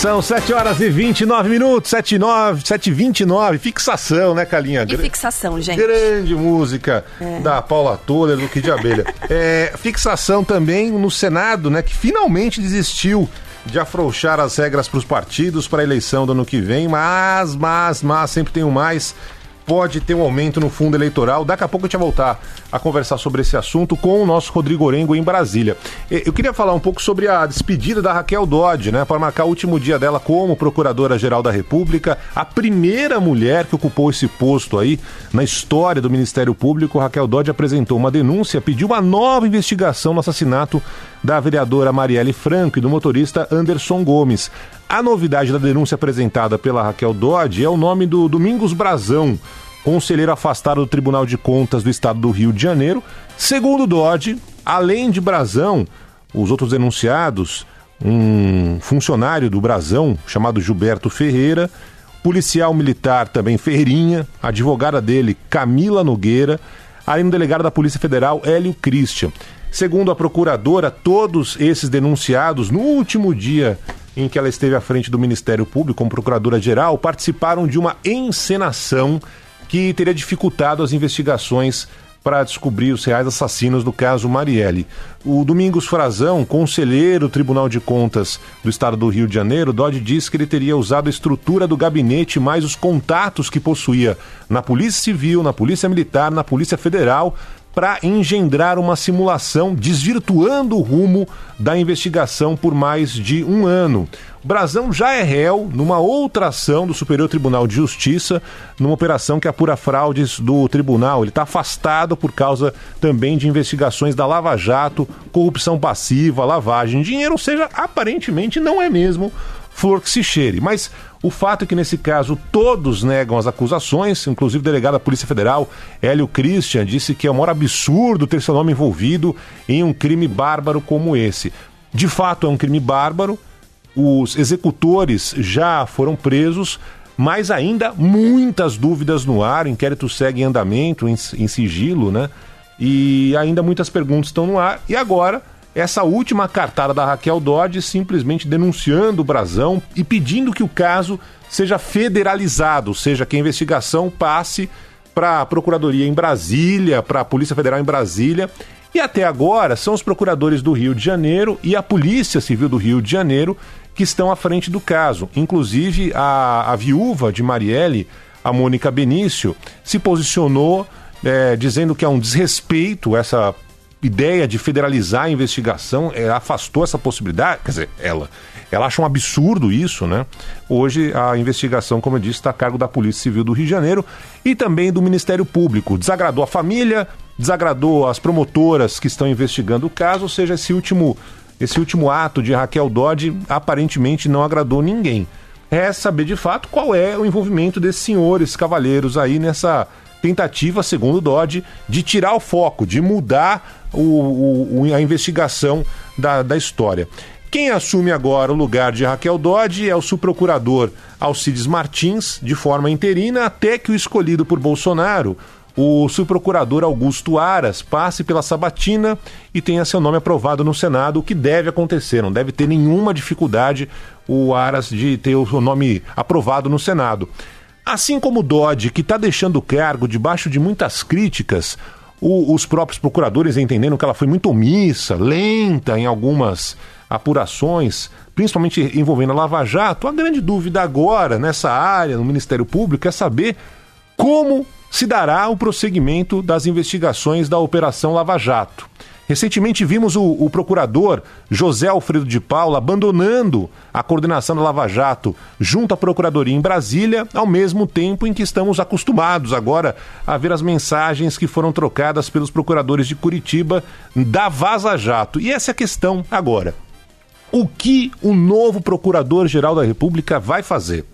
São 7 horas e 29 minutos, 7 e 9, 7 e 29, fixação, né, Calinha? Que fixação, gente. Grande música da Paula Toller, do Kid de Abelha. É, fixação também no Senado, né, que finalmente desistiu de afrouxar as regras para os partidos para a eleição do ano que vem, mas, mas, mas, sempre tem um mais. Pode ter um aumento no fundo eleitoral. Daqui a pouco a gente voltar a conversar sobre esse assunto com o nosso Rodrigo Orengo em Brasília. Eu queria falar um pouco sobre a despedida da Raquel Dodge, né? Para marcar o último dia dela como Procuradora-Geral da República. A primeira mulher que ocupou esse posto aí na história do Ministério Público. Raquel Dodge apresentou uma denúncia, pediu uma nova investigação no assassinato da vereadora Marielle Franco e do motorista Anderson Gomes. A novidade da denúncia apresentada pela Raquel Dodge é o nome do Domingos Brazão, conselheiro afastado do Tribunal de Contas do Estado do Rio de Janeiro. Segundo Dodge, além de Brazão, os outros denunciados, um funcionário do Brazão chamado Gilberto Ferreira, policial militar também Ferreirinha, advogada dele Camila Nogueira, além do delegado da Polícia Federal Hélio Christian. Segundo a procuradora, todos esses denunciados, no último dia em que ela esteve à frente do Ministério Público como procuradora-geral, participaram de uma encenação que teria dificultado as investigações para descobrir os reais assassinos do caso Marielle. O Domingos Frazão, conselheiro do Tribunal de Contas do Estado do Rio de Janeiro, Dodge diz que ele teria usado a estrutura do gabinete mais os contatos que possuía na Polícia Civil, na Polícia Militar, na Polícia Federal para engendrar uma simulação desvirtuando o rumo da investigação por mais de um ano. Brazão já é réu numa outra ação do Superior Tribunal de Justiça, numa operação que apura fraudes do tribunal. Ele está afastado por causa também de investigações da Lava Jato, corrupção passiva, lavagem de dinheiro, ou seja, aparentemente não é mesmo flor que se cheire. Mas o fato é que nesse caso todos negam as acusações, inclusive o delegado da Polícia Federal, Hélio Christian, disse que é o maior absurdo ter seu nome envolvido em um crime bárbaro como esse. De fato, é um crime bárbaro, os executores já foram presos, mas ainda muitas dúvidas no ar, o inquérito segue em andamento, em, em sigilo, né? E ainda muitas perguntas estão no ar. E agora, essa última cartada da Raquel Dodge simplesmente denunciando o Brasão e pedindo que o caso seja federalizado, ou seja, que a investigação passe para a Procuradoria em Brasília, para a Polícia Federal em Brasília. E até agora são os procuradores do Rio de Janeiro e a Polícia Civil do Rio de Janeiro que estão à frente do caso. Inclusive, a, a viúva de Marielle, a Mônica Benício, se posicionou é, dizendo que é um desrespeito essa ideia de federalizar a investigação, é, afastou essa possibilidade. Quer dizer, ela. Ela acha um absurdo isso, né? Hoje a investigação, como eu disse, está a cargo da Polícia Civil do Rio de Janeiro e também do Ministério Público. Desagradou a família, desagradou as promotoras que estão investigando o caso, ou seja, esse último, esse último ato de Raquel Dodge aparentemente não agradou ninguém. É saber de fato qual é o envolvimento desses senhores cavalheiros aí nessa tentativa, segundo o Dodge, de tirar o foco, de mudar o, o, a investigação da, da história. Quem assume agora o lugar de Raquel Dodge é o subprocurador Alcides Martins, de forma interina, até que o escolhido por Bolsonaro, o subprocurador Augusto Aras, passe pela sabatina e tenha seu nome aprovado no Senado, o que deve acontecer. Não deve ter nenhuma dificuldade o Aras de ter o nome aprovado no Senado. Assim como o Dodge, que está deixando o cargo debaixo de muitas críticas, o, os próprios procuradores entendendo que ela foi muito omissa, lenta em algumas apurações, principalmente envolvendo a Lava Jato, a grande dúvida agora nessa área, no Ministério Público, é saber como se dará o prosseguimento das investigações da Operação Lava Jato. Recentemente vimos o, o, procurador José Alfredo de Paula abandonando a coordenação da Lava Jato junto à Procuradoria em Brasília, ao mesmo tempo em que estamos acostumados agora a ver as mensagens que foram trocadas pelos procuradores de Curitiba da Vaza Jato. E essa é a questão agora. O que o novo Procurador-Geral da República vai fazer?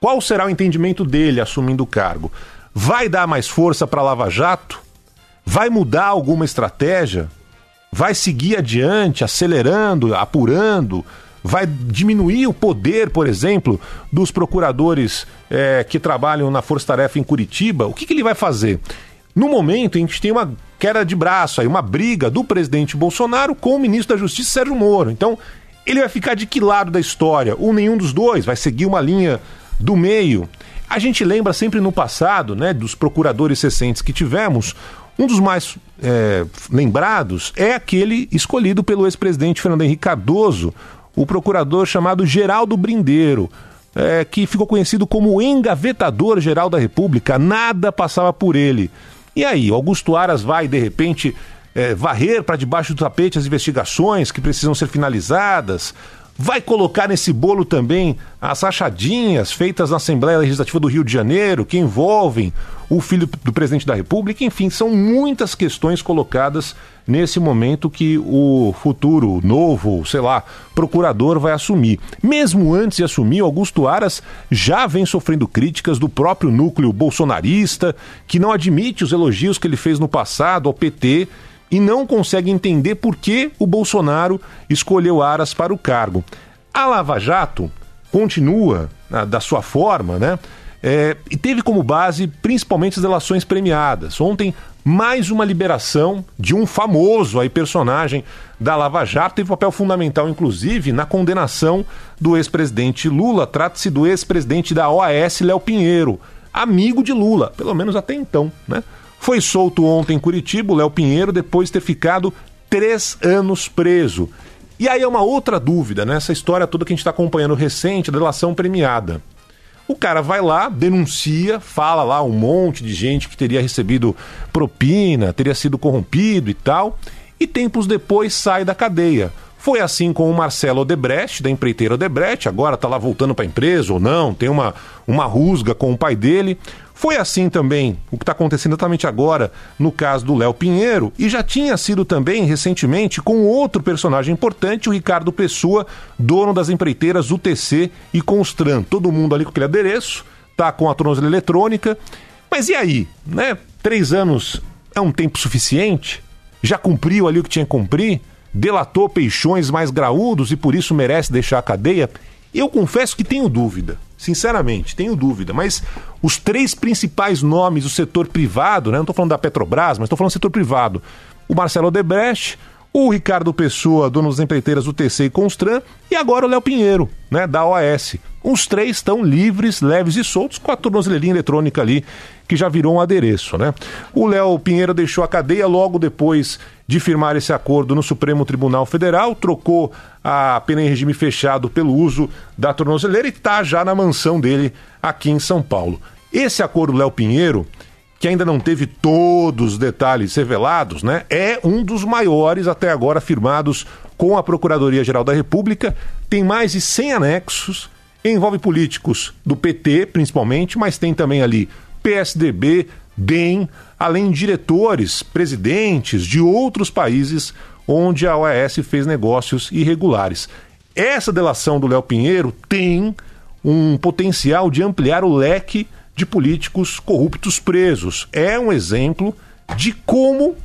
Qual será o entendimento dele assumindo o cargo? Vai dar mais força para a Lava Jato? Vai mudar alguma estratégia? Vai seguir adiante, acelerando, apurando, vai diminuir o poder, por exemplo, dos procuradores é, que trabalham na Força Tarefa em Curitiba? O que, que ele vai fazer? No momento, a gente tem uma queda de braço, aí, uma briga do presidente Bolsonaro com o ministro da Justiça, Sérgio Moro. Então, ele vai ficar de que lado da história? Ou nenhum dos dois? Vai seguir uma linha do meio? A gente lembra sempre no passado, né, dos procuradores recentes que tivemos, um dos mais é, lembrados é aquele escolhido pelo ex-presidente Fernando Henrique Cardoso, o procurador chamado Geraldo Brindeiro, é, que ficou conhecido como engavetador geral da República, nada passava por ele. E aí, Augusto Aras vai, de repente, é, varrer para debaixo do tapete as investigações que precisam ser finalizadas, vai colocar nesse bolo também as rachadinhas feitas na Assembleia Legislativa do Rio de Janeiro, que envolvem o filho do presidente da República. Enfim, são muitas questões colocadas nesse momento que o futuro novo, sei lá, procurador vai assumir. Mesmo antes de assumir, Augusto Aras já vem sofrendo críticas do próprio núcleo bolsonarista, que não admite os elogios que ele fez no passado ao PT e não consegue entender por que o Bolsonaro escolheu Aras para o cargo. A Lava Jato continua ah, da sua forma, né? É, e teve como base principalmente as delações premiadas. Ontem, mais uma liberação de um famoso aí, personagem da Lava Jato, teve papel fundamental, inclusive, na condenação do ex-presidente Lula. Trata-se do ex-presidente da OAS, Léo Pinheiro, amigo de Lula, pelo menos até então, né? Foi solto ontem em Curitiba o Léo Pinheiro depois de ter ficado três anos preso. E aí é uma outra dúvida, né? História toda que a gente está acompanhando recente, a delação premiada. O cara vai lá, denuncia, fala lá um monte de gente que teria recebido propina, teria sido corrompido e tal, e tempos depois sai da cadeia. Foi assim com o Marcelo Odebrecht, da empreiteira Odebrecht, agora está lá voltando para a empresa ou não, tem uma, uma rusga com o pai dele. Foi assim também o que está acontecendo exatamente agora no caso do Léo Pinheiro e já tinha sido também recentemente com outro personagem importante, o Ricardo Pessoa, dono das empreiteiras UTC e Constran. Todo mundo ali com aquele adereço, tá com a tornozela eletrônica. Mas e aí, né? Três anos é um tempo suficiente? Já cumpriu ali o que tinha que cumprir? Delatou peixões mais graúdos e por isso merece deixar a cadeia? Eu confesso que tenho dúvida. Sinceramente, tenho dúvida. Mas os três principais nomes do setor privado, né? não estou falando da Petrobras, mas estou falando do setor privado. O Marcelo Odebrecht, o Ricardo Pessoa, dono das empreiteiras do TC e Constran, e agora o Léo Pinheiro, né, da OAS. Os três estão livres, leves e soltos, com a tornozeleirinha eletrônica ali, que já virou um adereço, né? O Léo Pinheiro deixou a cadeia logo depois de firmar esse acordo no Supremo Tribunal Federal, trocou a pena em regime fechado pelo uso da tornozeleira e está já na mansão dele aqui em São Paulo. Esse acordo Léo Pinheiro, que ainda não teve todos os detalhes revelados, né, é um dos maiores até agora firmados com a Procuradoria-Geral da República, tem mais de 100 anexos, envolve políticos do PT, principalmente, mas tem também ali PSDB, DEM, além de diretores, presidentes de outros países onde a OAS fez negócios irregulares. Essa delação do Léo Pinheiro tem um potencial de ampliar o leque de políticos corruptos presos. É um exemplo de como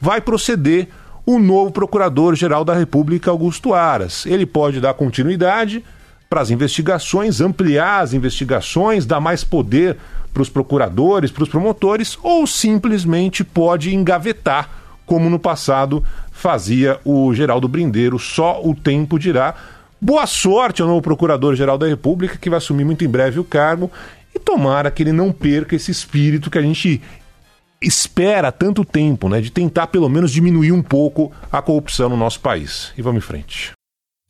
vai proceder o novo Procurador-Geral da República, Augusto Aras. Ele pode dar continuidade para as investigações, ampliar as investigações, dar mais poder para os procuradores, para os promotores, ou simplesmente pode engavetar, como no passado fazia o Geraldo Brindeiro, só o tempo dirá. Boa sorte ao novo Procurador-Geral da República, que vai assumir muito em breve o cargo, e tomara que ele não perca esse espírito que a gente espera tanto tempo, né, de tentar pelo menos diminuir um pouco a corrupção no nosso país. E vamos em frente.